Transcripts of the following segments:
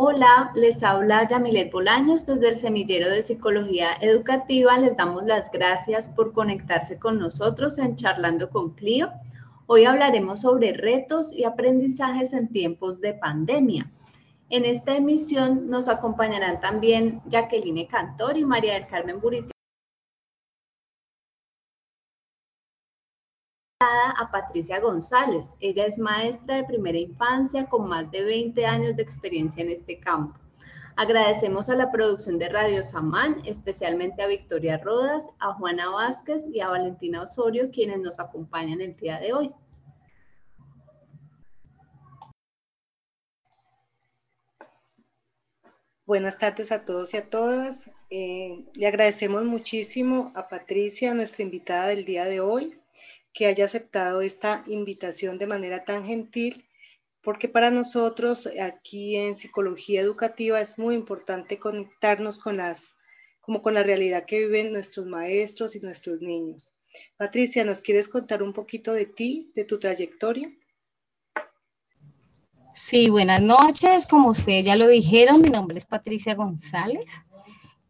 Hola, les habla Yamilet Bolaños desde el Semillero de Psicología Educativa. Les damos las gracias por conectarse con nosotros en Charlando con Clio. Hoy hablaremos sobre retos y aprendizajes en tiempos de pandemia. En esta emisión nos acompañarán también Jacqueline Cantor y María del Carmen Buriti. A Patricia González. Ella es maestra de primera infancia con más de 20 años de experiencia en este campo. Agradecemos a la producción de Radio Samán, especialmente a Victoria Rodas, a Juana Vázquez y a Valentina Osorio, quienes nos acompañan el día de hoy. Buenas tardes a todos y a todas. Eh, le agradecemos muchísimo a Patricia, nuestra invitada del día de hoy que haya aceptado esta invitación de manera tan gentil, porque para nosotros aquí en psicología educativa es muy importante conectarnos con las como con la realidad que viven nuestros maestros y nuestros niños. Patricia, ¿nos quieres contar un poquito de ti, de tu trayectoria? Sí, buenas noches. Como ustedes ya lo dijeron, mi nombre es Patricia González.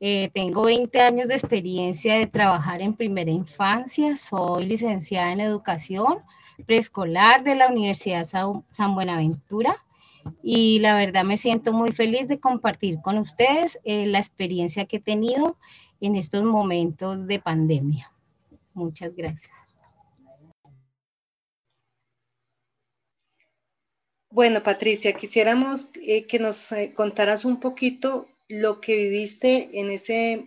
Eh, tengo 20 años de experiencia de trabajar en primera infancia. Soy licenciada en educación preescolar de la Universidad San Buenaventura y la verdad me siento muy feliz de compartir con ustedes eh, la experiencia que he tenido en estos momentos de pandemia. Muchas gracias. Bueno, Patricia, quisiéramos eh, que nos contaras un poquito lo que viviste en ese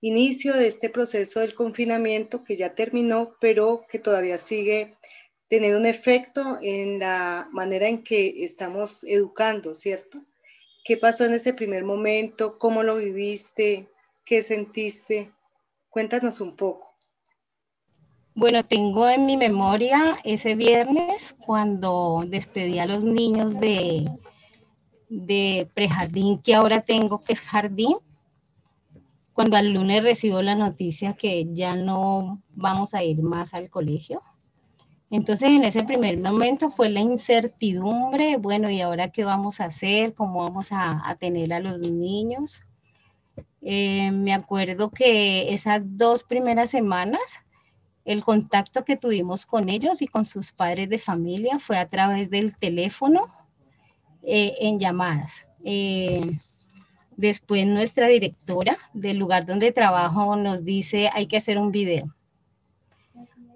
inicio de este proceso del confinamiento que ya terminó, pero que todavía sigue teniendo un efecto en la manera en que estamos educando, ¿cierto? ¿Qué pasó en ese primer momento? ¿Cómo lo viviste? ¿Qué sentiste? Cuéntanos un poco. Bueno, tengo en mi memoria ese viernes cuando despedí a los niños de, de prejardín que ahora tengo, que es jardín, cuando al lunes recibo la noticia que ya no vamos a ir más al colegio. Entonces en ese primer momento fue la incertidumbre, bueno, ¿y ahora qué vamos a hacer? ¿Cómo vamos a, tener a los niños? Eh, me acuerdo que esas dos primeras semanas, el contacto que tuvimos con ellos y con sus padres de familia fue a través del teléfono eh, en llamadas. Eh, después nuestra directora del lugar donde trabajo nos dice hay que hacer un video.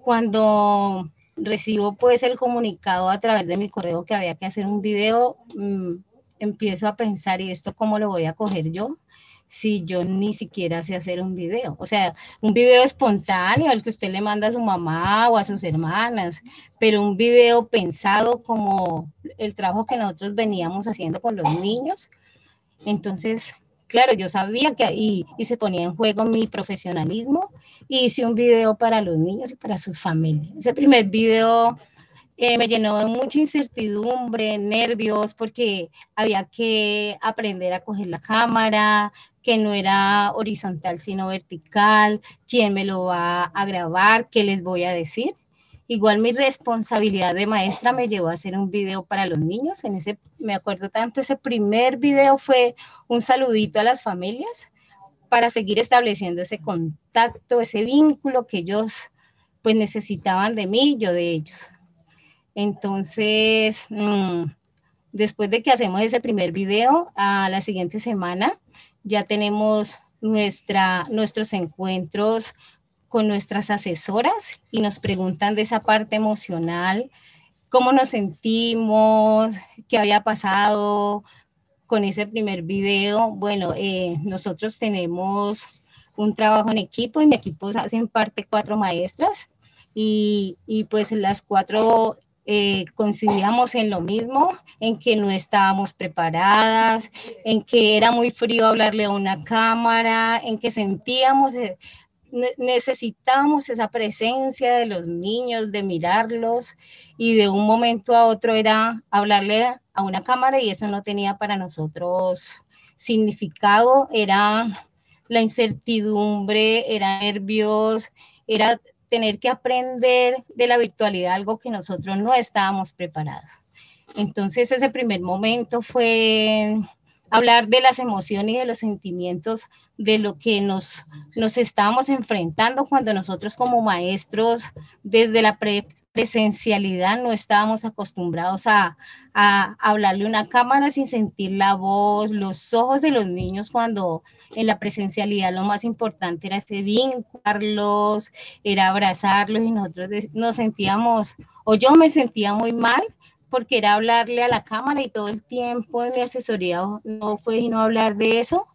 Cuando recibo pues el comunicado a través de mi correo que había que hacer un video, mm, empiezo a pensar, ¿y esto cómo lo voy a coger yo? Si yo ni siquiera sé hacer un video. O sea, un video espontáneo al que usted le manda a su mamá o a sus hermanas, pero un video pensado como el trabajo que nosotros veníamos haciendo con los niños. Entonces, claro, yo sabía que ahí y se ponía en juego mi profesionalismo y hice un video para los niños y para sus familias. Ese primer video eh, me llenó de mucha incertidumbre, nervios, porque había que aprender a coger la cámara, que no era horizontal sino vertical, quién me lo va a grabar, qué les voy a decir. Igual mi responsabilidad de maestra me llevó a hacer un video para los niños. En ese, me acuerdo tanto, ese primer video fue un saludito a las familias para seguir estableciendo ese contacto, ese vínculo que ellos pues necesitaban de mí y yo de ellos. Entonces, mm, después de que hacemos ese primer video, a la siguiente semana ya tenemos nuestra, nuestros encuentros con nuestras asesoras y nos preguntan de esa parte emocional, cómo nos sentimos, qué había pasado con ese primer video. Bueno, eh, nosotros tenemos un trabajo en equipo, en mi equipo hacen parte cuatro maestras y, y pues las cuatro eh, coincidíamos en lo mismo, en que no estábamos preparadas, en que era muy frío hablarle a una cámara, en que sentíamos, eh, necesitábamos esa presencia de los niños, de mirarlos y de un momento a otro era hablarle a una cámara y eso no tenía para nosotros significado, era la incertidumbre, era nervios, era tener que aprender de la virtualidad algo que nosotros no estábamos preparados. Entonces ese primer momento fue hablar de las emociones y de los sentimientos de lo que nos, nos estábamos enfrentando cuando nosotros como maestros desde la presencialidad no estábamos acostumbrados a, a hablarle una cámara sin sentir la voz, los ojos de los niños cuando en la presencialidad lo más importante era este vincularlos, era abrazarlos y nosotros nos sentíamos, o yo me sentía muy mal porque era hablarle a la cámara y todo el tiempo en mi asesoría no fue sino hablar de eso,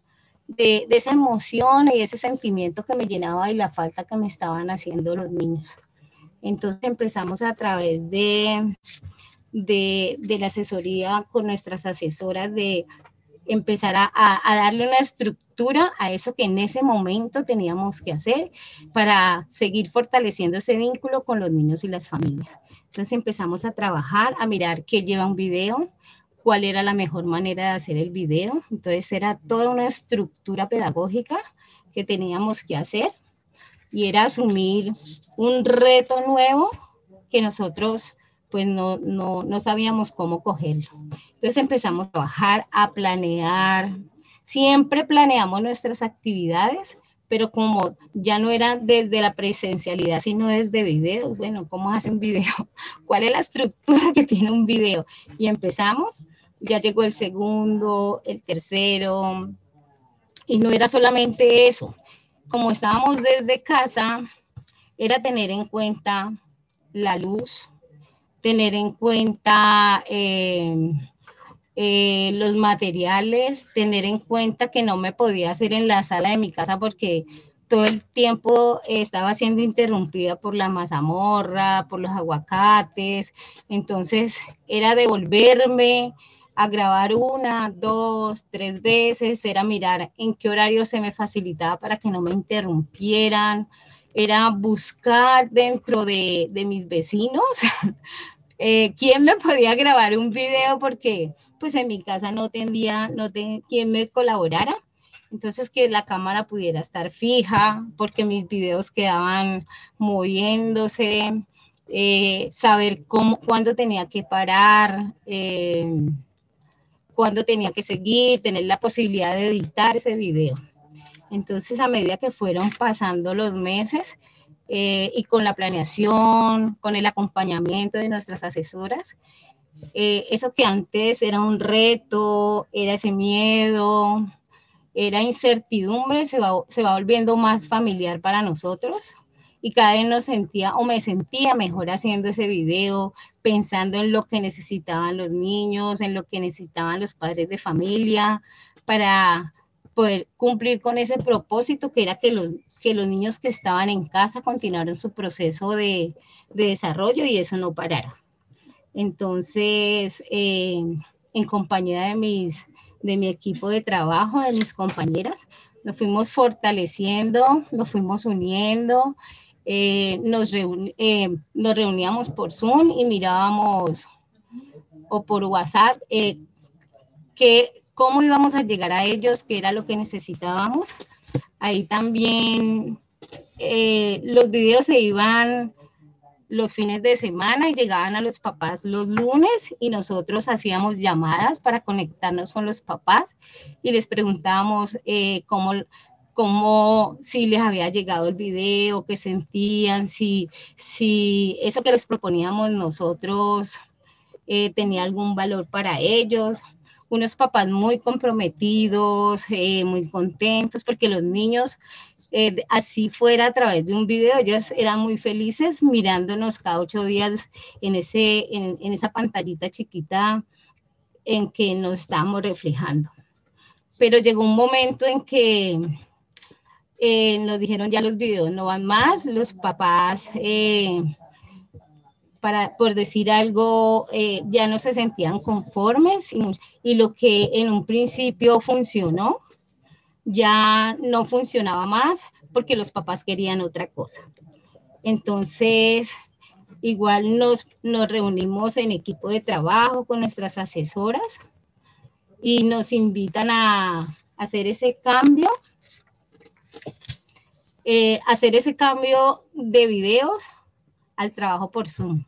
de, esa emoción y ese sentimiento que me llenaba y la falta que me estaban haciendo los niños. Entonces empezamos a través de, de, la asesoría con nuestras asesoras de empezar a, a, darle una estructura a eso que en ese momento teníamos que hacer para seguir fortaleciendo ese vínculo con los niños y las familias. Entonces empezamos a trabajar, a mirar qué lleva un video, cuál era la mejor manera de hacer el video. Entonces era toda una estructura pedagógica que teníamos que hacer y era asumir un reto nuevo que nosotros pues no, no, no sabíamos cómo cogerlo. Entonces empezamos a trabajar, a planear. Siempre planeamos nuestras actividades pero como ya no era desde la presencialidad, sino desde video, bueno, ¿cómo hacen video? ¿Cuál es la estructura que tiene un video? Y empezamos, ya llegó el segundo, el tercero, y no era solamente eso. Como estábamos desde casa, era tener en cuenta la luz, tener en cuenta... Eh, eh, los materiales, tener en cuenta que no me podía hacer en la sala de mi casa porque todo el tiempo estaba siendo interrumpida por la mazamorra, por los aguacates, entonces era devolverme a grabar una, dos, tres veces, era mirar en qué horario se me facilitaba para que no me interrumpieran, era buscar dentro de, de mis vecinos eh, quién me podía grabar un video porque pues en mi casa no tendría, no tenía quien me colaborara. Entonces que la cámara pudiera estar fija porque mis videos quedaban moviéndose, eh, saber cómo, cuándo tenía que parar, eh, cuándo tenía que seguir, tener la posibilidad de editar ese video. Entonces a medida que fueron pasando los meses, eh, y con la planeación, con el acompañamiento de nuestras asesoras. Eh, eso que antes era un reto, era ese miedo, era incertidumbre, se va, se va volviendo más familiar para nosotros y cada vez nos sentía o me sentía mejor haciendo ese video, pensando en lo que necesitaban los niños, en lo que necesitaban los padres de familia para poder cumplir con ese propósito que era que los, que los niños que estaban en casa continuaran su proceso de, de desarrollo y eso no parara. Entonces, eh, en compañía de, mis, de mi equipo de trabajo, de mis compañeras, nos fuimos fortaleciendo, nos fuimos uniendo, eh, nos, eh, nos reuníamos por Zoom y mirábamos o por WhatsApp que cómo íbamos a llegar a ellos, qué era lo que necesitábamos. Ahí también eh, los videos se iban los fines de semana y llegaban a los papás los lunes y nosotros hacíamos llamadas para conectarnos con los papás y les preguntábamos eh, cómo, cómo, si les había llegado el video, qué sentían, si, si eso que les proponíamos nosotros eh, tenía algún valor para ellos unos papás muy comprometidos, eh, muy contentos, porque los niños, eh, así fuera a través de un video, ellos eran muy felices mirándonos cada ocho días en, ese, en, esa pantallita chiquita en que nos estábamos reflejando. Pero llegó un momento en que eh, nos dijeron ya los videos no van más, los papás para, por decir algo, eh, ya no se sentían conformes y, lo que en un principio funcionó, ya no funcionaba más porque los papás querían otra cosa. Entonces, igual nos, nos reunimos en equipo de trabajo con nuestras asesoras y nos invitan a, hacer ese cambio, eh, hacer ese cambio de videos al trabajo por Zoom.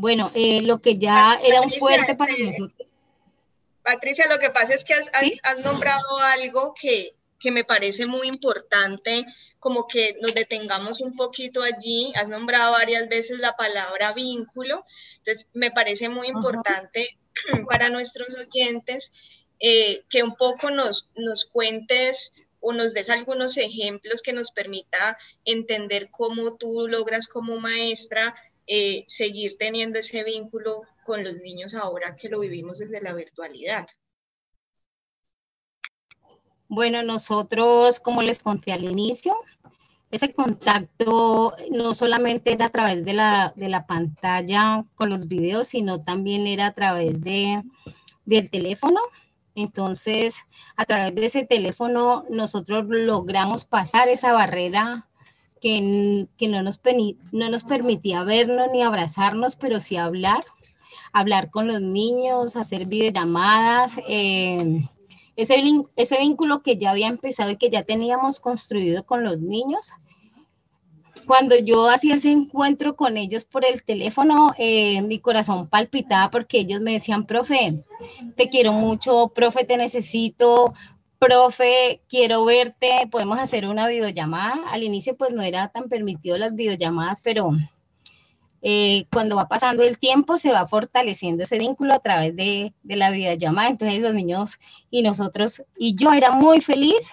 Bueno, eh, lo que ya era un fuerte para nosotros. Patricia, lo que pasa es que has, nombrado algo que, que me parece muy importante, como que nos detengamos un poquito allí. Has nombrado varias veces la palabra vínculo, entonces me parece muy importante para nuestros oyentes eh, que un poco nos, nos cuentes o nos des algunos ejemplos que nos permita entender cómo tú logras como maestra eh, seguir teniendo ese vínculo con los niños ahora que lo vivimos desde la virtualidad. Bueno, nosotros, como les conté al inicio, ese contacto no solamente era a través de la, de la pantalla con los videos, sino también era a través de, del teléfono. Entonces, a través de ese teléfono, nosotros logramos pasar esa barrera que, que no, nos, no nos permitía vernos ni abrazarnos, pero sí hablar, hablar con los niños, hacer videollamadas. Eh, ese, ese vínculo que ya había empezado y que ya teníamos construido con los niños, cuando yo hacía ese encuentro con ellos por el teléfono, eh, mi corazón palpitaba porque ellos me decían, profe, te quiero mucho, profe, te necesito, profe, quiero verte, podemos hacer una videollamada. Al inicio pues no era tan permitido las videollamadas, pero eh, cuando va pasando el tiempo se va fortaleciendo ese vínculo a través de, la videollamada. Entonces los niños y nosotros, y yo era muy feliz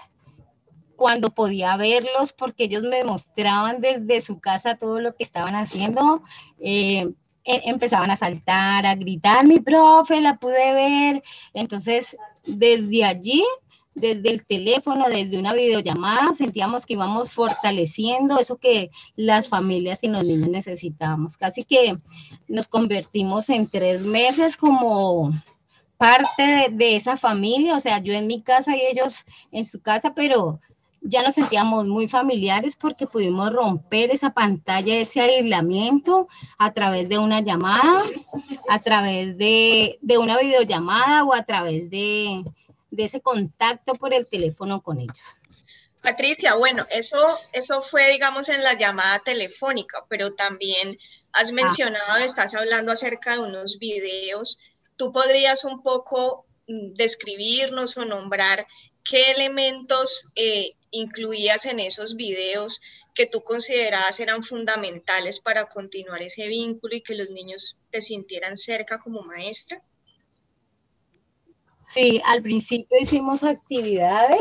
cuando podía verlos porque ellos me mostraban desde su casa todo lo que estaban haciendo. Eh, e, empezaban a saltar, a gritar, mi profe, la pude ver. Entonces, desde allí desde el teléfono, desde una videollamada, sentíamos que íbamos fortaleciendo eso que las familias y los niños necesitábamos. Casi que nos convertimos en tres meses como parte de, esa familia, o sea, yo en mi casa y ellos en su casa, pero ya nos sentíamos muy familiares porque pudimos romper esa pantalla, ese aislamiento a través de una llamada, a través de, una videollamada o a través de, de ese contacto por el teléfono con ellos. Patricia, bueno, eso, eso fue, digamos, en la llamada telefónica, pero también has ah. mencionado, estás hablando acerca de unos videos. ¿Tú podrías un poco mm, describirnos o nombrar qué elementos eh, incluías en esos videos que tú considerabas eran fundamentales para continuar ese vínculo y que los niños te sintieran cerca como maestra? Sí, al principio hicimos actividades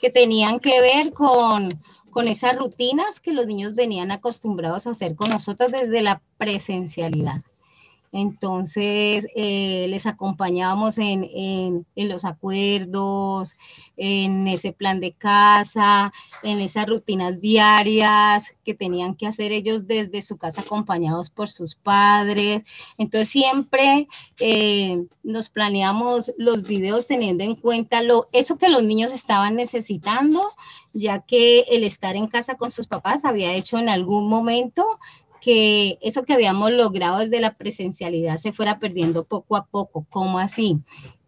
que tenían que ver con, con esas rutinas que los niños venían acostumbrados a hacer con nosotros desde la presencialidad. Entonces, eh, les acompañábamos en, los acuerdos, en ese plan de casa, en esas rutinas diarias que tenían que hacer ellos desde su casa acompañados por sus padres. Entonces, siempre eh, nos planeamos los videos teniendo en cuenta lo, eso que los niños estaban necesitando, ya que el estar en casa con sus papás había hecho en algún momento que eso que habíamos logrado desde la presencialidad se fuera perdiendo poco a poco. ¿Cómo así?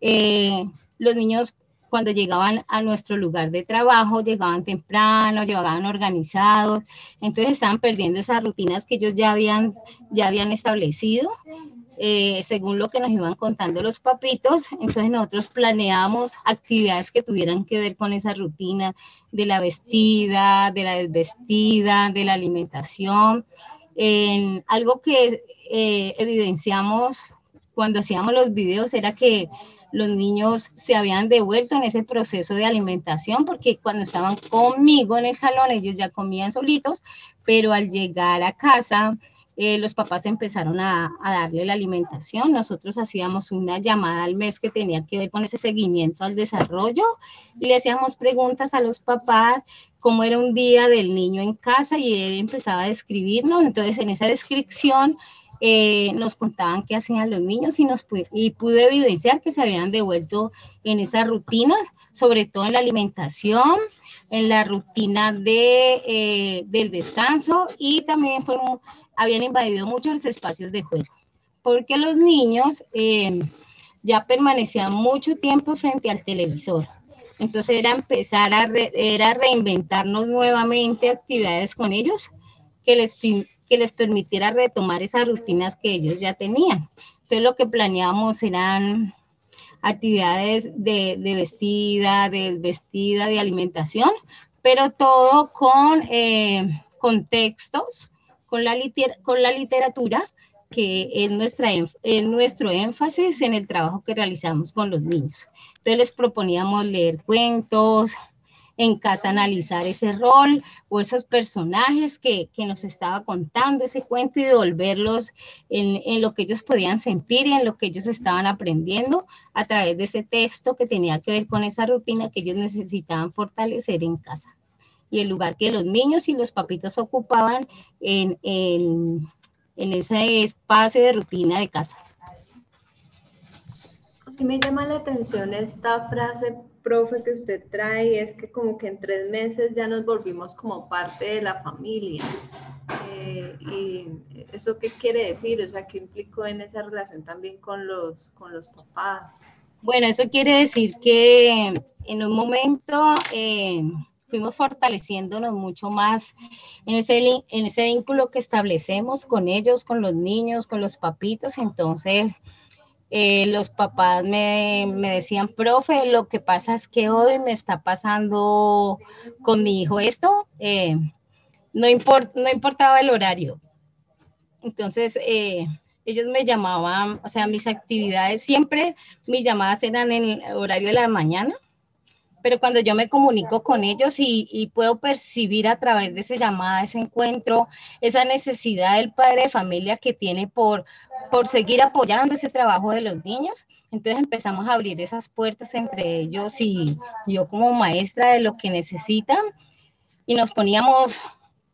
Eh, los niños cuando llegaban a nuestro lugar de trabajo, llegaban temprano, llegaban organizados, entonces estaban perdiendo esas rutinas que ellos ya habían, ya habían establecido, eh, según lo que nos iban contando los papitos, entonces nosotros planeábamos actividades que tuvieran que ver con esa rutina de la vestida, de la desvestida, de la alimentación, en algo que eh, evidenciamos cuando hacíamos los videos era que los niños se habían devuelto en ese proceso de alimentación porque cuando estaban conmigo en el salón ellos ya comían solitos, pero al llegar a casa eh, los papás empezaron a, darle la alimentación. Nosotros hacíamos una llamada al mes que tenía que ver con ese seguimiento al desarrollo y le hacíamos preguntas a los papás cómo era un día del niño en casa y él empezaba a describirnos. Entonces, en esa descripción eh, nos contaban qué hacían los niños y, nos y pude evidenciar que se habían devuelto en esas rutinas, sobre todo en la alimentación, en la rutina de, eh, del descanso y también fue, habían invadido muchos espacios de juego, porque los niños eh, ya permanecían mucho tiempo frente al televisor. Entonces era empezar a era reinventarnos nuevamente actividades con ellos que les, que les permitiera retomar esas rutinas que ellos ya tenían. Entonces lo que planeábamos eran actividades de, vestida, de vestida, de alimentación, pero todo con eh, contextos, con la, literatura, que es, es nuestro énfasis en el trabajo que realizamos con los niños. Entonces les proponíamos leer cuentos, en casa analizar ese rol o esos personajes que, nos estaba contando ese cuento y devolverlos en, en, lo que ellos podían sentir y en lo que ellos estaban aprendiendo a través de ese texto que tenía que ver con esa rutina que ellos necesitaban fortalecer en casa. Y el lugar que los niños y los papitos ocupaban en, en, en ese espacio de rutina de casa. A mí me llama la atención esta frase profe, que usted trae es que como que en tres meses ya nos volvimos como parte de la familia. Eh, ¿Y eso qué quiere decir? O sea, ¿qué implicó en esa relación también con los, con los papás? Bueno, eso quiere decir que en un momento eh, fuimos fortaleciéndonos mucho más en ese, en ese vínculo que establecemos con ellos, con los niños, con los papitos. Entonces, eh, los papás me, decían, profe, lo que pasa es que hoy me está pasando con mi hijo esto, eh, no, no importaba el horario. Entonces, eh, ellos me llamaban, o sea, mis actividades siempre, mis llamadas eran en el horario de la mañana, pero cuando yo me comunico con ellos y, y, puedo percibir a través de esa llamada, ese encuentro, esa necesidad del padre de familia que tiene por, por seguir apoyando ese trabajo de los niños. Entonces empezamos a abrir esas puertas entre ellos y yo como maestra de lo que necesitan y nos poníamos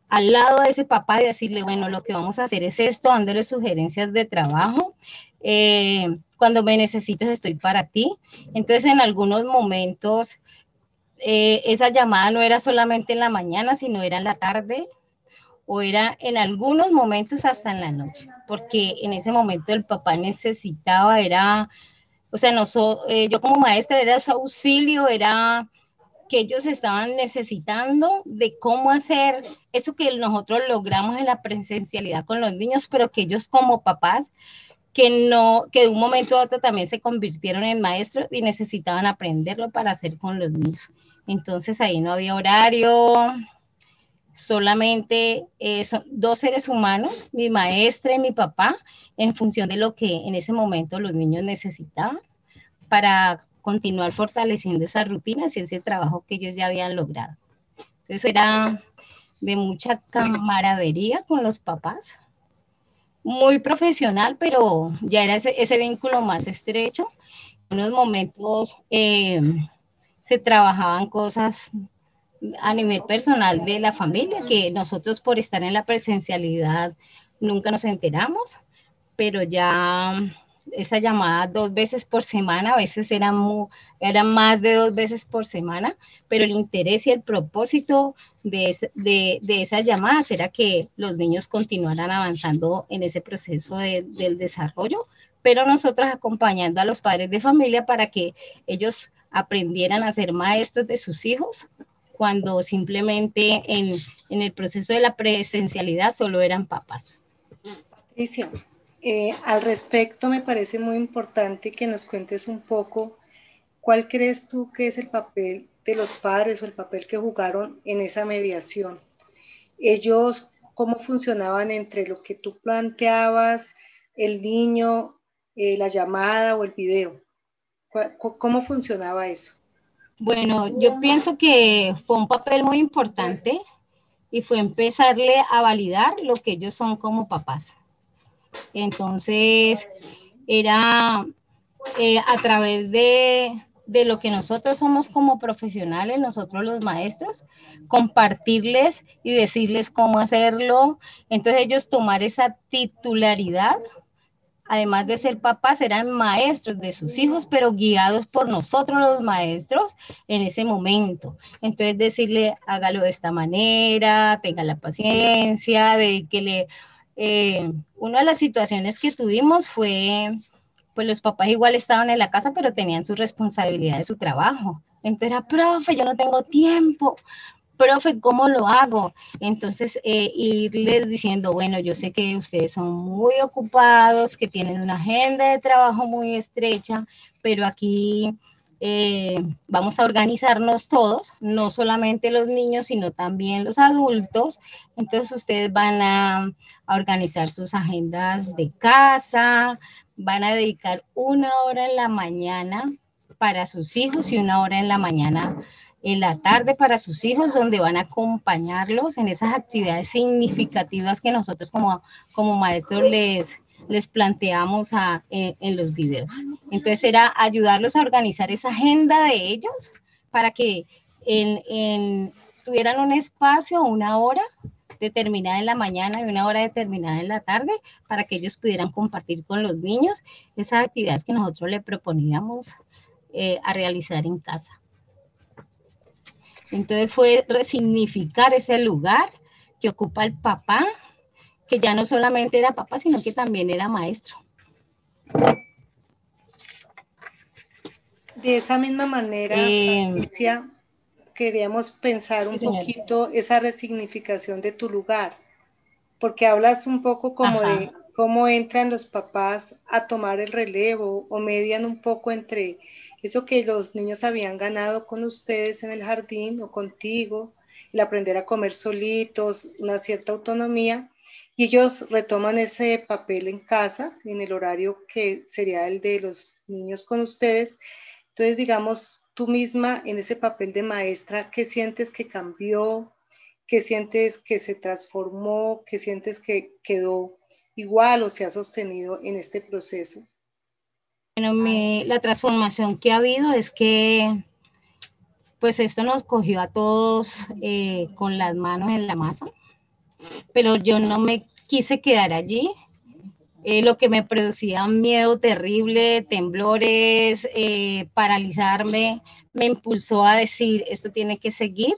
al lado de ese papá y decirle, bueno, lo que vamos a hacer es esto, dándole sugerencias de trabajo. Eh, cuando me necesites estoy para ti. Entonces en algunos momentos eh, esa llamada no era solamente en la mañana, sino era en la tarde, o era en algunos momentos hasta en la noche, porque en ese momento el papá necesitaba, era, o sea, no eh, yo como maestra era su auxilio, era que ellos estaban necesitando de cómo hacer eso que nosotros logramos en la presencialidad con los niños, pero que ellos como papás que no, que de un momento a otro también se convirtieron en maestros y necesitaban aprenderlo para hacer con los niños. Entonces ahí no había horario, solamente eh, son dos seres humanos, mi maestra y mi papá, en función de lo que en ese momento los niños necesitaban para continuar fortaleciendo esas rutinas y ese trabajo que ellos ya habían logrado. Entonces era de mucha camaradería con los papás, muy profesional, pero ya era ese, vínculo más estrecho. En unos momentos eh, trabajaban cosas a nivel personal de la familia, que nosotros por estar en la presencialidad nunca nos enteramos, pero ya esa llamada dos veces por semana, a veces eran, más de dos veces por semana, pero el interés y el propósito de, de, de esas llamadas era que los niños continuaran avanzando en ese proceso del desarrollo, pero nosotros acompañando a los padres de familia para que ellos aprendieran a ser maestros de sus hijos cuando simplemente en, el proceso de la presencialidad solo eran papas. Patricia, eh, al respecto me parece muy importante que nos cuentes un poco cuál crees tú que es el papel de los padres o el papel que jugaron en esa mediación. Ellos, cómo funcionaban entre lo que tú planteabas, el niño, eh, la llamada o el video. ¿Cómo funcionaba eso? Bueno, yo pienso que fue un papel muy importante y fue empezarle a validar lo que ellos son como papás. Entonces, era eh, a través de, de lo que nosotros somos como profesionales, nosotros los maestros, compartirles y decirles cómo hacerlo. Entonces ellos tomar esa titularidad además de ser papás, eran maestros de sus hijos, pero guiados por nosotros los maestros en ese momento. Entonces decirle, hágalo de esta manera, tenga la paciencia, de que le... Eh, una de las situaciones que tuvimos fue, pues los papás igual estaban en la casa, pero tenían su responsabilidad de su trabajo. Entonces era, profe, yo no tengo tiempo profe, ¿cómo lo hago? Entonces, eh, irles diciendo, bueno, yo sé que ustedes son muy ocupados, que tienen una agenda de trabajo muy estrecha, pero aquí eh, vamos a organizarnos todos, no solamente los niños, sino también los adultos. Entonces ustedes van a, organizar sus agendas de casa, van a dedicar una hora en la mañana para sus hijos y una hora en la mañana en la tarde para sus hijos, donde van a acompañarlos en esas actividades significativas que nosotros como, como maestros les, les planteamos en, los videos. Entonces era ayudarlos a organizar esa agenda de ellos para que en, tuvieran un espacio, una hora determinada en la mañana y una hora determinada en la tarde para que ellos pudieran compartir con los niños esas actividades que nosotros le proponíamos eh, a realizar en casa. Entonces fue resignificar ese lugar que ocupa el papá que ya no solamente era papá, sino que también era maestro. De esa misma manera, eh, Patricia, queríamos pensar un poquito esa resignificación de tu lugar, porque hablas un poco como de cómo entran los papás a tomar el relevo o median un poco entre eso que los niños habían ganado con ustedes en el jardín o contigo, el aprender a comer solitos, una cierta autonomía, y ellos retoman ese papel en casa, en el horario que sería el de los niños con ustedes. Entonces, digamos, tú misma en ese papel de maestra, ¿qué sientes que cambió? ¿Qué sientes que se transformó? ¿Qué sientes que quedó igual o se ha sostenido en este proceso? Bueno, la transformación que ha habido es que pues esto nos cogió a todos eh, con las manos en la masa pero yo no me quise quedar allí. Eh, lo que me producía miedo terrible, temblores, eh, paralizarme, me impulsó a decir, esto tiene que seguir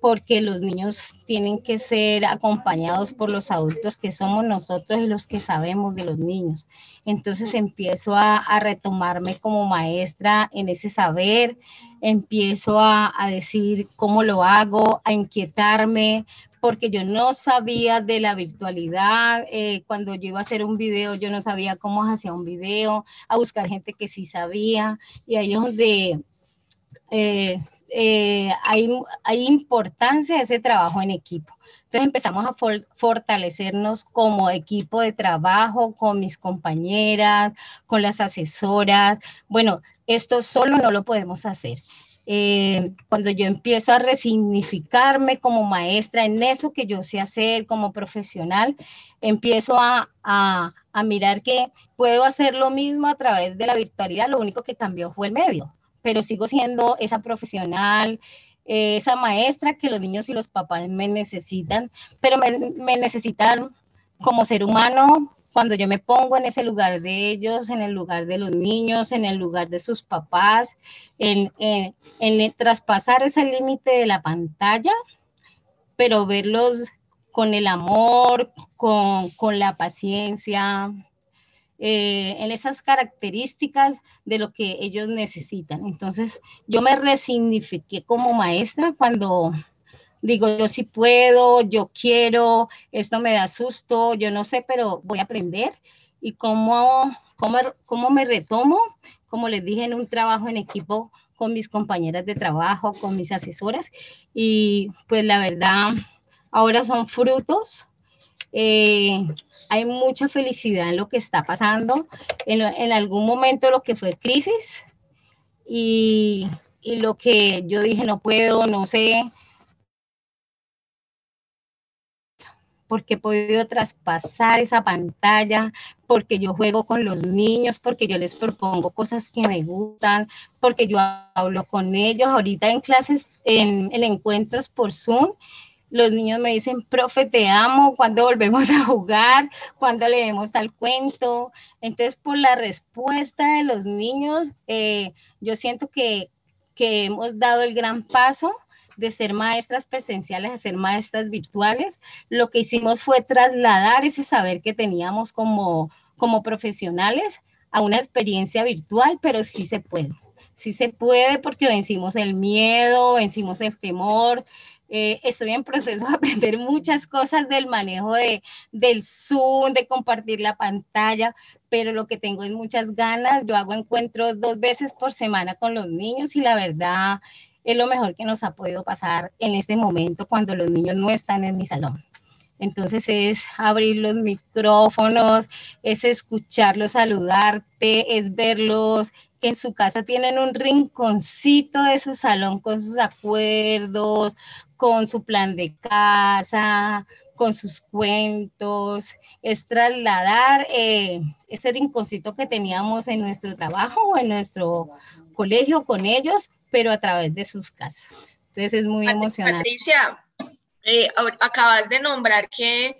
porque los niños tienen que ser acompañados por los adultos que somos nosotros y los que sabemos de los niños. Entonces empiezo a, retomarme como maestra en ese saber, empiezo a, decir cómo lo hago, a inquietarme, porque yo no sabía de la virtualidad. Eh, cuando yo iba a hacer un video, yo no sabía cómo hacía un video, a buscar gente que sí sabía. Y ahí es donde eh, eh, hay, hay importancia de ese trabajo en equipo. Entonces empezamos a fortalecernos como equipo de trabajo, con mis compañeras, con las asesoras. Bueno, esto solo no lo podemos hacer. Eh, cuando yo empiezo a resignificarme como maestra en eso que yo sé hacer como profesional, empiezo a, mirar que puedo hacer lo mismo a través de la virtualidad, lo único que cambió fue el medio, pero sigo siendo esa profesional, eh, esa maestra que los niños y los papás me necesitan, pero me necesitan como ser humano, cuando yo me pongo en ese lugar de ellos, en el lugar de los niños, en el lugar de sus papás, en, traspasar ese límite de la pantalla, pero verlos con el amor, con, la paciencia, eh, en esas características de lo que ellos necesitan. Entonces, yo me resignifiqué como maestra cuando digo, yo sí puedo, yo quiero, esto me da susto, yo no sé, pero voy a aprender. ¿Y cómo, cómo, cómo me retomo? Como les dije, en un trabajo en equipo con mis compañeras de trabajo, con mis asesoras. Y pues la verdad, ahora son frutos. Eh, hay mucha felicidad en lo que está pasando. En, en algún momento lo que fue crisis y, lo que yo dije, no puedo, no sé, porque he podido traspasar esa pantalla, porque yo juego con los niños, porque yo les propongo cosas que me gustan, porque yo hablo con ellos. Ahorita en clases, en, encuentros por Zoom, los niños me dicen, profe, te amo, cuando volvemos a jugar, cuando leemos tal cuento. Entonces, por la respuesta de los niños, eh, yo siento que, que hemos dado el gran paso de ser maestras presenciales a ser maestras virtuales, lo que hicimos fue trasladar ese saber que teníamos como, como profesionales a una experiencia virtual, pero sí se puede. Sí se puede porque vencimos el miedo, vencimos el temor, Eh, estoy en proceso de aprender muchas cosas del manejo de, del Zoom, de compartir la pantalla, pero lo que tengo es muchas ganas. Yo hago encuentros dos veces por semana con los niños y la verdad es lo mejor que nos ha podido pasar en este momento cuando los niños no están en mi salón. Entonces es abrir los micrófonos, es escucharlos saludarte, es verlos que en su casa tienen un rinconcito de su salón con sus acuerdos, con su plan de casa, con sus cuentos, es trasladar eh, ese rinconcito que teníamos en nuestro trabajo o en nuestro colegio con ellos, pero a través de sus casas. Entonces es muy emocionante. Patricia, eh, acabas de nombrar que,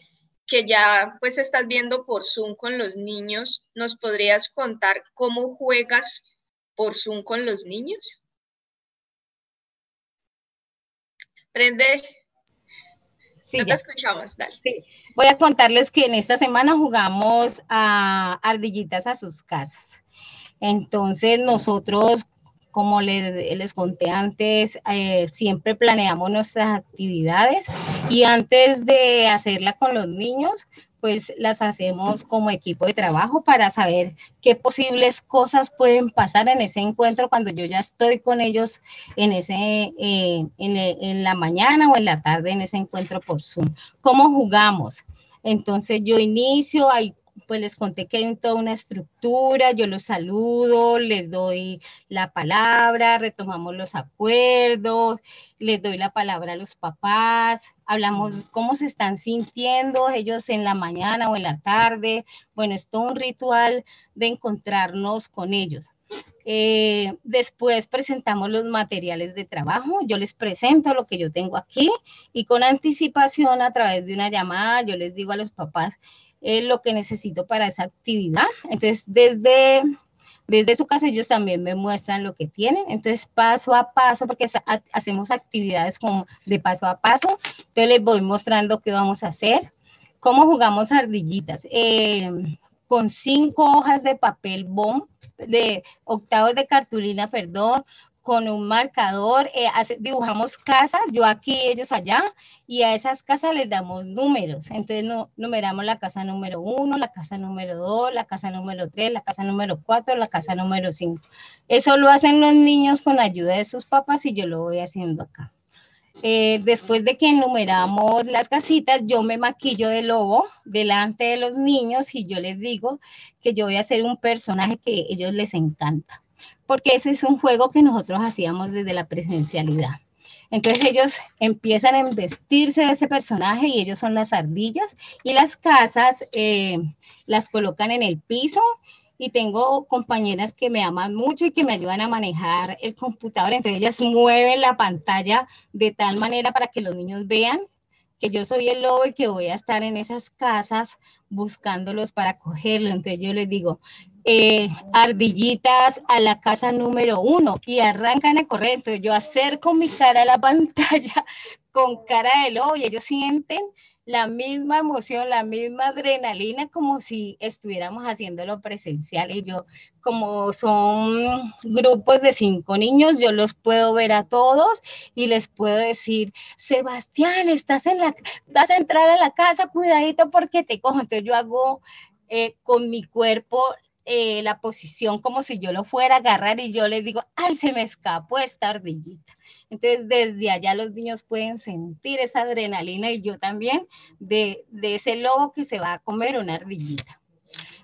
que ya pues estás viendo por Zoom con los niños. ¿Nos podrías contar cómo juegas por Zoom con los niños? Prende. Sí, te escuchamos, dale. Voy a contarles que en esta semana jugamos a ardillitas a sus casas. Entonces nosotros como les, les conté antes, eh, siempre planeamos nuestras actividades y antes de hacerla con los niños, pues las hacemos como equipo de trabajo para saber qué posibles cosas pueden pasar en ese encuentro cuando yo ya estoy con ellos en, ese, eh, en, la mañana o en la tarde en ese encuentro por Zoom. ¿Cómo jugamos? Entonces yo inicio, hay pues les conté que hay toda una estructura, yo los saludo, les doy la palabra, retomamos los acuerdos, les doy la palabra a los papás, hablamos cómo se están sintiendo ellos en la mañana o en la tarde. Bueno, es todo un ritual de encontrarnos con ellos. Eh, después presentamos los materiales de trabajo, yo les presento lo que yo tengo aquí y con anticipación a través de una llamada yo les digo a los papás eh, lo que necesito para esa actividad. Entonces, desde, desde su casa ellos también me muestran lo que tienen. Entonces, paso a paso, porque hacemos actividades como de paso a paso, entonces les voy mostrando qué vamos a hacer. ¿Cómo jugamos ardillitas? Eh, con cinco hojas de papel bomb, de octavos de cartulina, perdón, con un marcador, eh, dibujamos casas, yo aquí, ellos allá, y a esas casas les damos números. Entonces numeramos la casa número uno, la casa número dos, la casa número tres, la casa número cuatro, la casa número cinco. Eso lo hacen los niños con ayuda de sus papás y yo lo voy haciendo acá. Eh, después de que enumeramos las casitas, yo me maquillo de lobo delante de los niños y yo les digo que yo voy a ser un personaje que ellos les encanta porque ese es un juego que nosotros hacíamos desde la presencialidad. Entonces ellos empiezan a investirse de ese personaje y ellos son las ardillas y las casas eh, las colocan en el piso y tengo compañeras que me aman mucho y que me ayudan a manejar el computador. Entonces ellas mueven la pantalla de tal manera para que los niños vean que yo soy el lobo y que voy a estar en esas casas buscándolos para cogerlo. Entonces yo les digo, eh, ardillitas a la casa número uno y arrancan a correr. Entonces yo acerco mi cara a la pantalla con cara de lobo y ellos sienten la misma emoción, la misma adrenalina como si estuviéramos haciéndolo presencial. Y yo, como son grupos de cinco niños, yo los puedo ver a todos y les puedo decir, Sebastián, estás en la, vas a entrar a la casa, cuidadito porque te cojo. Entonces yo hago eh, con mi cuerpo eh, la posición como si yo lo fuera a agarrar y yo les digo, ay, se me escapó esta ardillita. Entonces, desde allá los niños pueden sentir esa adrenalina y yo también de, de ese lobo que se va a comer una ardillita.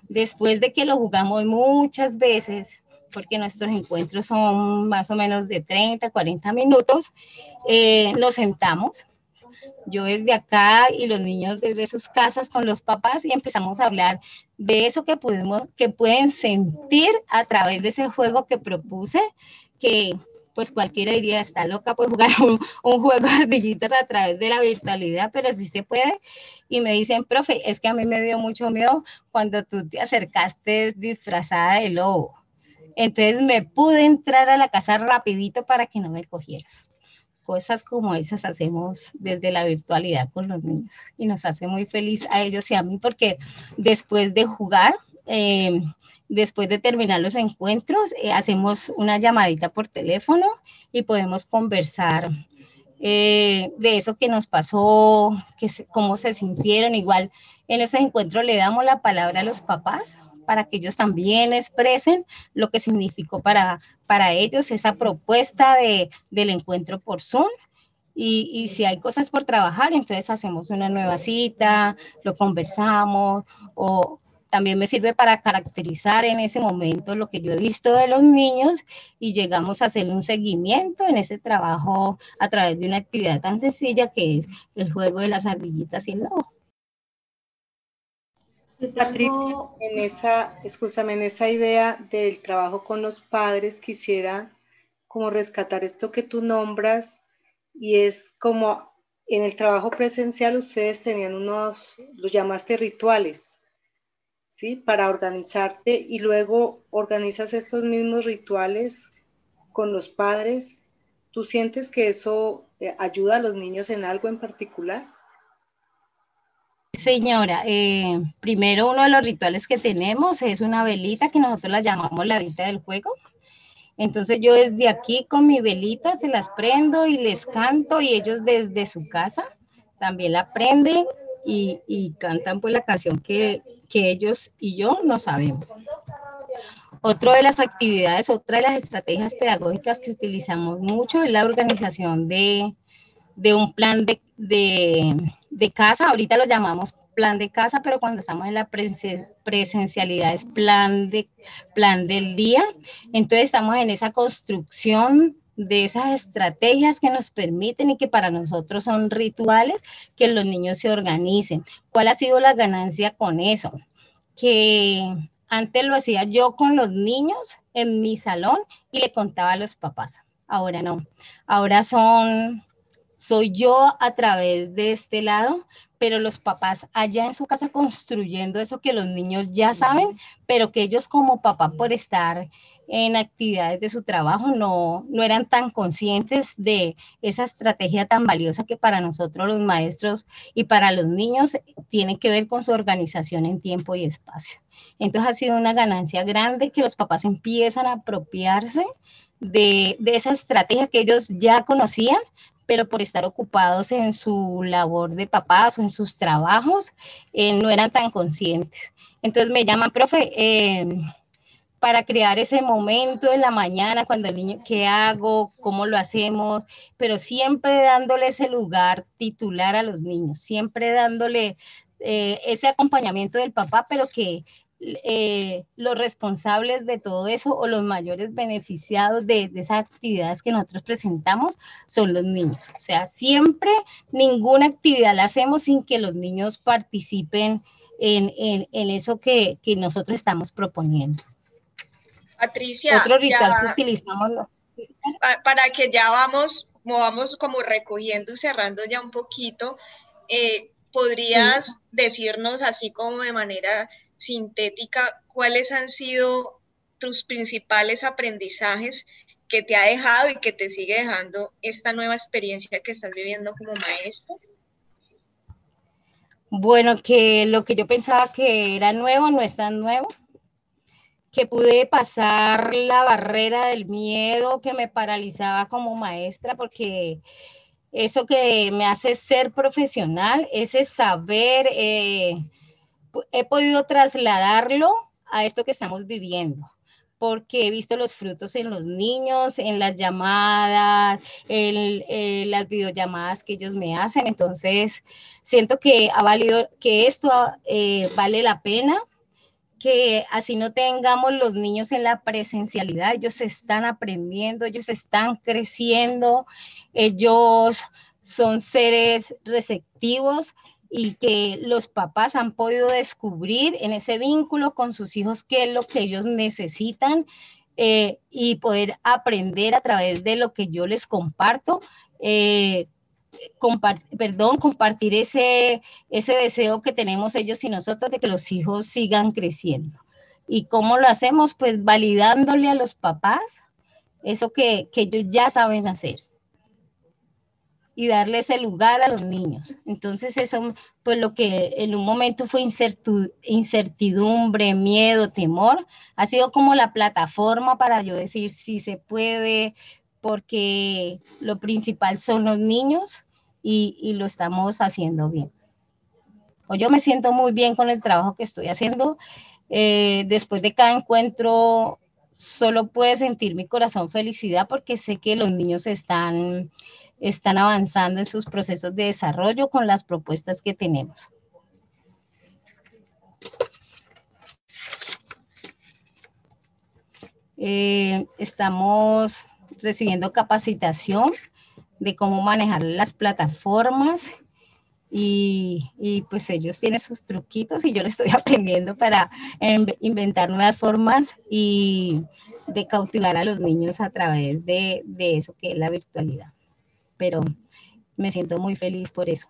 Después de que lo jugamos muchas veces, porque nuestros encuentros son más o menos de 30, 40 minutos, eh, nos sentamos yo desde acá y los niños desde sus casas con los papás y empezamos a hablar de eso que pudimos, que pueden sentir a través de ese juego que propuse, que pues cualquiera diría, está loca, pues jugar un, juego de ardillitas a través de la virtualidad, pero sí se puede. Y me dicen, profe, es que a mí me dio mucho miedo cuando tú te acercaste disfrazada de lobo. Entonces me pude entrar a la casa rapidito para que no me cogieras cosas como esas hacemos desde la virtualidad con los niños y nos hace muy feliz a ellos y a mí porque después de jugar, eh, después de terminar los encuentros, eh, hacemos una llamadita por teléfono y podemos conversar eh, de eso que nos pasó, que cómo se sintieron. Igual en ese encuentro le damos la palabra a los papás para que ellos también expresen lo que significó para, para ellos esa propuesta de, del encuentro por Zoom. Y, y, si hay cosas por trabajar, entonces hacemos una nueva cita, lo conversamos o, también me sirve para caracterizar en ese momento lo que yo he visto de los niños y llegamos a hacer un seguimiento en ese trabajo a través de una actividad tan sencilla que es el juego de las ardillitas y el lobo. Patricia, en esa, escúchame, en esa idea del trabajo con los padres, quisiera como rescatar esto que tú nombras y es como en el trabajo presencial ustedes tenían unos, los llamaste rituales, ¿sí? Para organizarte y luego organizas estos mismos rituales con los padres. ¿Tú sientes que eso eh, ayuda a los niños en algo en particular? Señora, eh, primero uno de los rituales que tenemos es una velita que nosotros la llamamos la velita del juego. Entonces yo desde aquí con mi velita se las prendo y les canto y ellos desde su casa también la prenden y, y cantan pues la canción que, que ellos y yo no sabemos. Otra de las actividades, otra de las estrategias pedagógicas que utilizamos mucho es la organización de, de un plan de, de, de, casa. Ahorita lo llamamos plan de casa, pero cuando estamos en la presencialidad es plan, de, plan del día. Entonces estamos en esa construcción de esas estrategias que nos permiten y que para nosotros son rituales, que los niños se organicen. ¿Cuál ha sido la ganancia con eso? Que antes lo hacía yo con los niños en mi salón y le contaba a los papás. Ahora no. Ahora son, soy yo a través de este lado, pero los papás allá en su casa construyendo eso que los niños ya saben, pero que ellos como papá por estar en actividades de su trabajo no, no eran tan conscientes de esa estrategia tan valiosa que para nosotros los maestros y para los niños tiene que ver con su organización en tiempo y espacio. Entonces ha sido una ganancia grande que los papás empiezan a apropiarse de, de esa estrategia que ellos ya conocían, pero por estar ocupados en su labor de papás o en sus trabajos, eh, no eran tan conscientes. Entonces me llaman, profe, eh, para crear ese momento en la mañana cuando el niño, ¿qué hago? ¿Cómo lo hacemos? Pero siempre dándole ese lugar titular a los niños, siempre dándole eh, ese acompañamiento del papá, pero que eh, los responsables de todo eso o los mayores beneficiados de, de, esas actividades que nosotros presentamos son los niños. O sea, siempre ninguna actividad la hacemos sin que los niños participen en, en, en eso que, que nosotros estamos proponiendo. Patricia, otro ritual ya, que utilizamos. Para que ya vamos, como vamos como recogiendo y cerrando ya un poquito, eh, ¿podrías sí. decirnos así como de manera sintética cuáles han sido tus principales aprendizajes que te ha dejado y que te sigue dejando esta nueva experiencia que estás viviendo como maestro? Bueno, que lo que yo pensaba que era nuevo no es tan nuevo que pude pasar la barrera del miedo que me paralizaba como maestra, porque eso que me hace ser profesional, ese saber, eh, he podido trasladarlo a esto que estamos viviendo porque he visto los frutos en los niños, en las llamadas, en, en, las videollamadas que ellos me hacen. Entonces, siento que ha valido, que esto eh, vale la pena que así no tengamos los niños en la presencialidad, ellos están aprendiendo, ellos están creciendo, ellos son seres receptivos y que los papás han podido descubrir en ese vínculo con sus hijos qué es lo que ellos necesitan eh, y poder aprender a través de lo que yo les comparto. Eh, perdón, compartir ese, ese deseo que tenemos ellos y nosotros de que los hijos sigan creciendo. ¿Y cómo lo hacemos? Pues validándole a los papás eso que, que ellos ya saben hacer y darle ese lugar a los niños. Entonces eso, pues lo que en un momento fue incertidumbre, miedo, temor, ha sido como la plataforma para yo decir si se puede, porque lo principal son los niños y, lo estamos haciendo bien. O yo me siento muy bien con el trabajo que estoy haciendo. Eh, después de cada encuentro, solo puede sentir mi corazón felicidad porque sé que los niños están, están avanzando en sus procesos de desarrollo con las propuestas que tenemos. Eh, estamos recibiendo capacitación de cómo manejar las plataformas y, pues ellos tienen sus truquitos y yo lo estoy aprendiendo para inventar nuevas formas y de cautivar a los niños a través de eso que es la virtualidad. Pero me siento muy feliz por eso,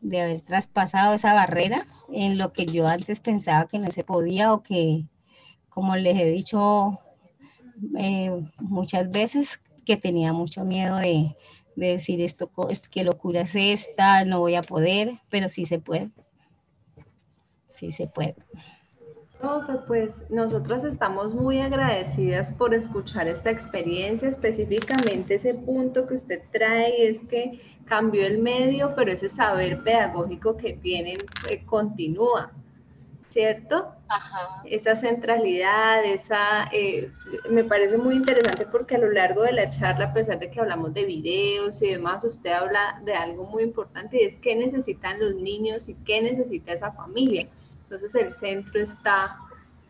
de haber traspasado esa barrera en lo que yo antes pensaba que no se podía o que, como les he dicho eh, muchas veces, que tenía mucho miedo de, de decir esto, qué locura es esta, no voy a poder, pero sí se puede. Sí se puede. Profe, pues nosotras estamos muy agradecidas por escuchar esta experiencia, específicamente ese punto que usted trae es que cambió el medio, pero ese saber pedagógico que tienen eh, continúa. ¿cierto? Ajá. Esa centralidad, esa, eh, me parece muy interesante porque a lo largo de la charla, a pesar de que hablamos de videos y demás, usted habla de algo muy importante y es qué necesitan los niños y qué necesita esa familia. Entonces el centro está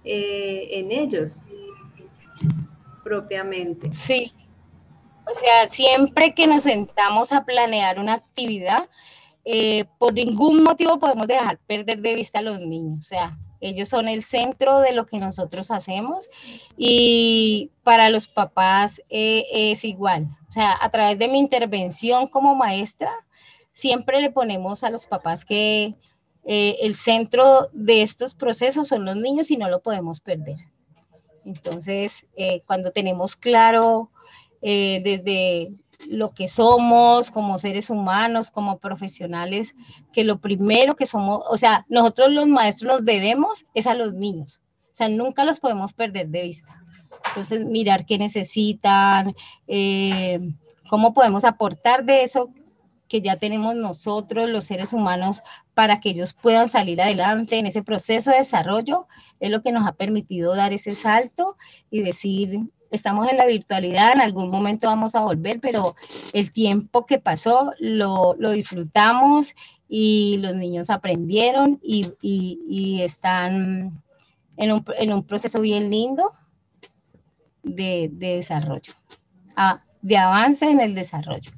eh, en ellos propiamente. Sí. O sea, siempre que nos sentamos a planear una actividad, eh, por ningún motivo podemos dejar perder de vista a los niños. O sea, ellos son el centro de lo que nosotros hacemos y para los papás eh, es igual. O sea, a través de mi intervención como maestra, siempre le ponemos a los papás que eh, el centro de estos procesos son los niños y no lo podemos perder. Entonces, cuando tenemos claro desde lo que somos como seres humanos, como profesionales, que lo primero que somos, o sea, nosotros los maestros nos debemos es a los niños, o sea, nunca los podemos perder de vista. Entonces, mirar qué necesitan, eh, cómo podemos aportar de eso que ya tenemos nosotros, los seres humanos, para que ellos puedan salir adelante en ese proceso de desarrollo, es lo que nos ha permitido dar ese salto y decir, estamos en la virtualidad, en algún momento vamos a volver, pero el tiempo que pasó lo, disfrutamos y los niños aprendieron y, están en un, proceso bien lindo de, desarrollo, ah, de avance en el desarrollo.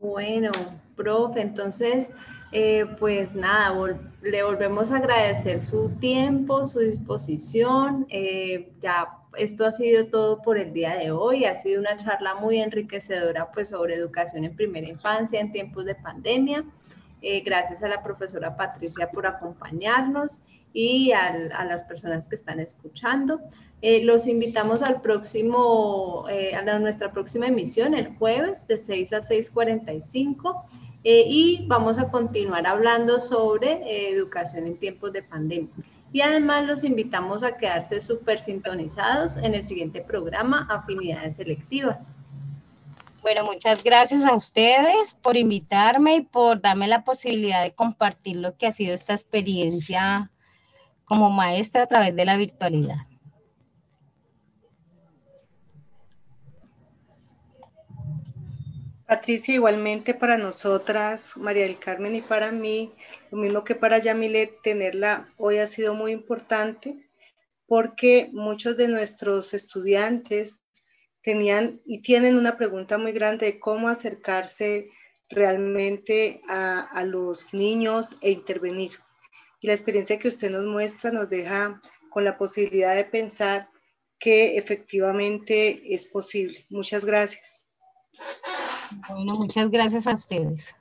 Bueno, profe, entonces, eh, pues nada, le volvemos a agradecer su tiempo, su disposición. Eh, ya esto ha sido todo por el día de hoy. Ha sido una charla muy enriquecedora pues, sobre educación en primera infancia en tiempos de pandemia. Eh, gracias a la profesora Patricia por acompañarnos y a las personas que están escuchando. Eh, los invitamos al próximo, eh, a nuestra próxima emisión el jueves de 6 a 6.45 y vamos a continuar hablando sobre educación en tiempos de pandemia. Y además los invitamos a quedarse súper sintonizados en el siguiente programa, Afinidades Selectivas. Bueno, muchas gracias a ustedes por invitarme y por darme la posibilidad de compartir lo que ha sido esta experiencia como maestra a través de la virtualidad. Patricia, igualmente para nosotras, María del Carmen y para mí, lo mismo que para Yamilet, tenerla hoy ha sido muy importante porque muchos de nuestros estudiantes tenían y tienen una pregunta muy grande de cómo acercarse realmente a, los niños e intervenir. Y la experiencia que usted nos muestra nos deja con la posibilidad de pensar que efectivamente es posible. Muchas gracias. Bueno, muchas gracias a ustedes.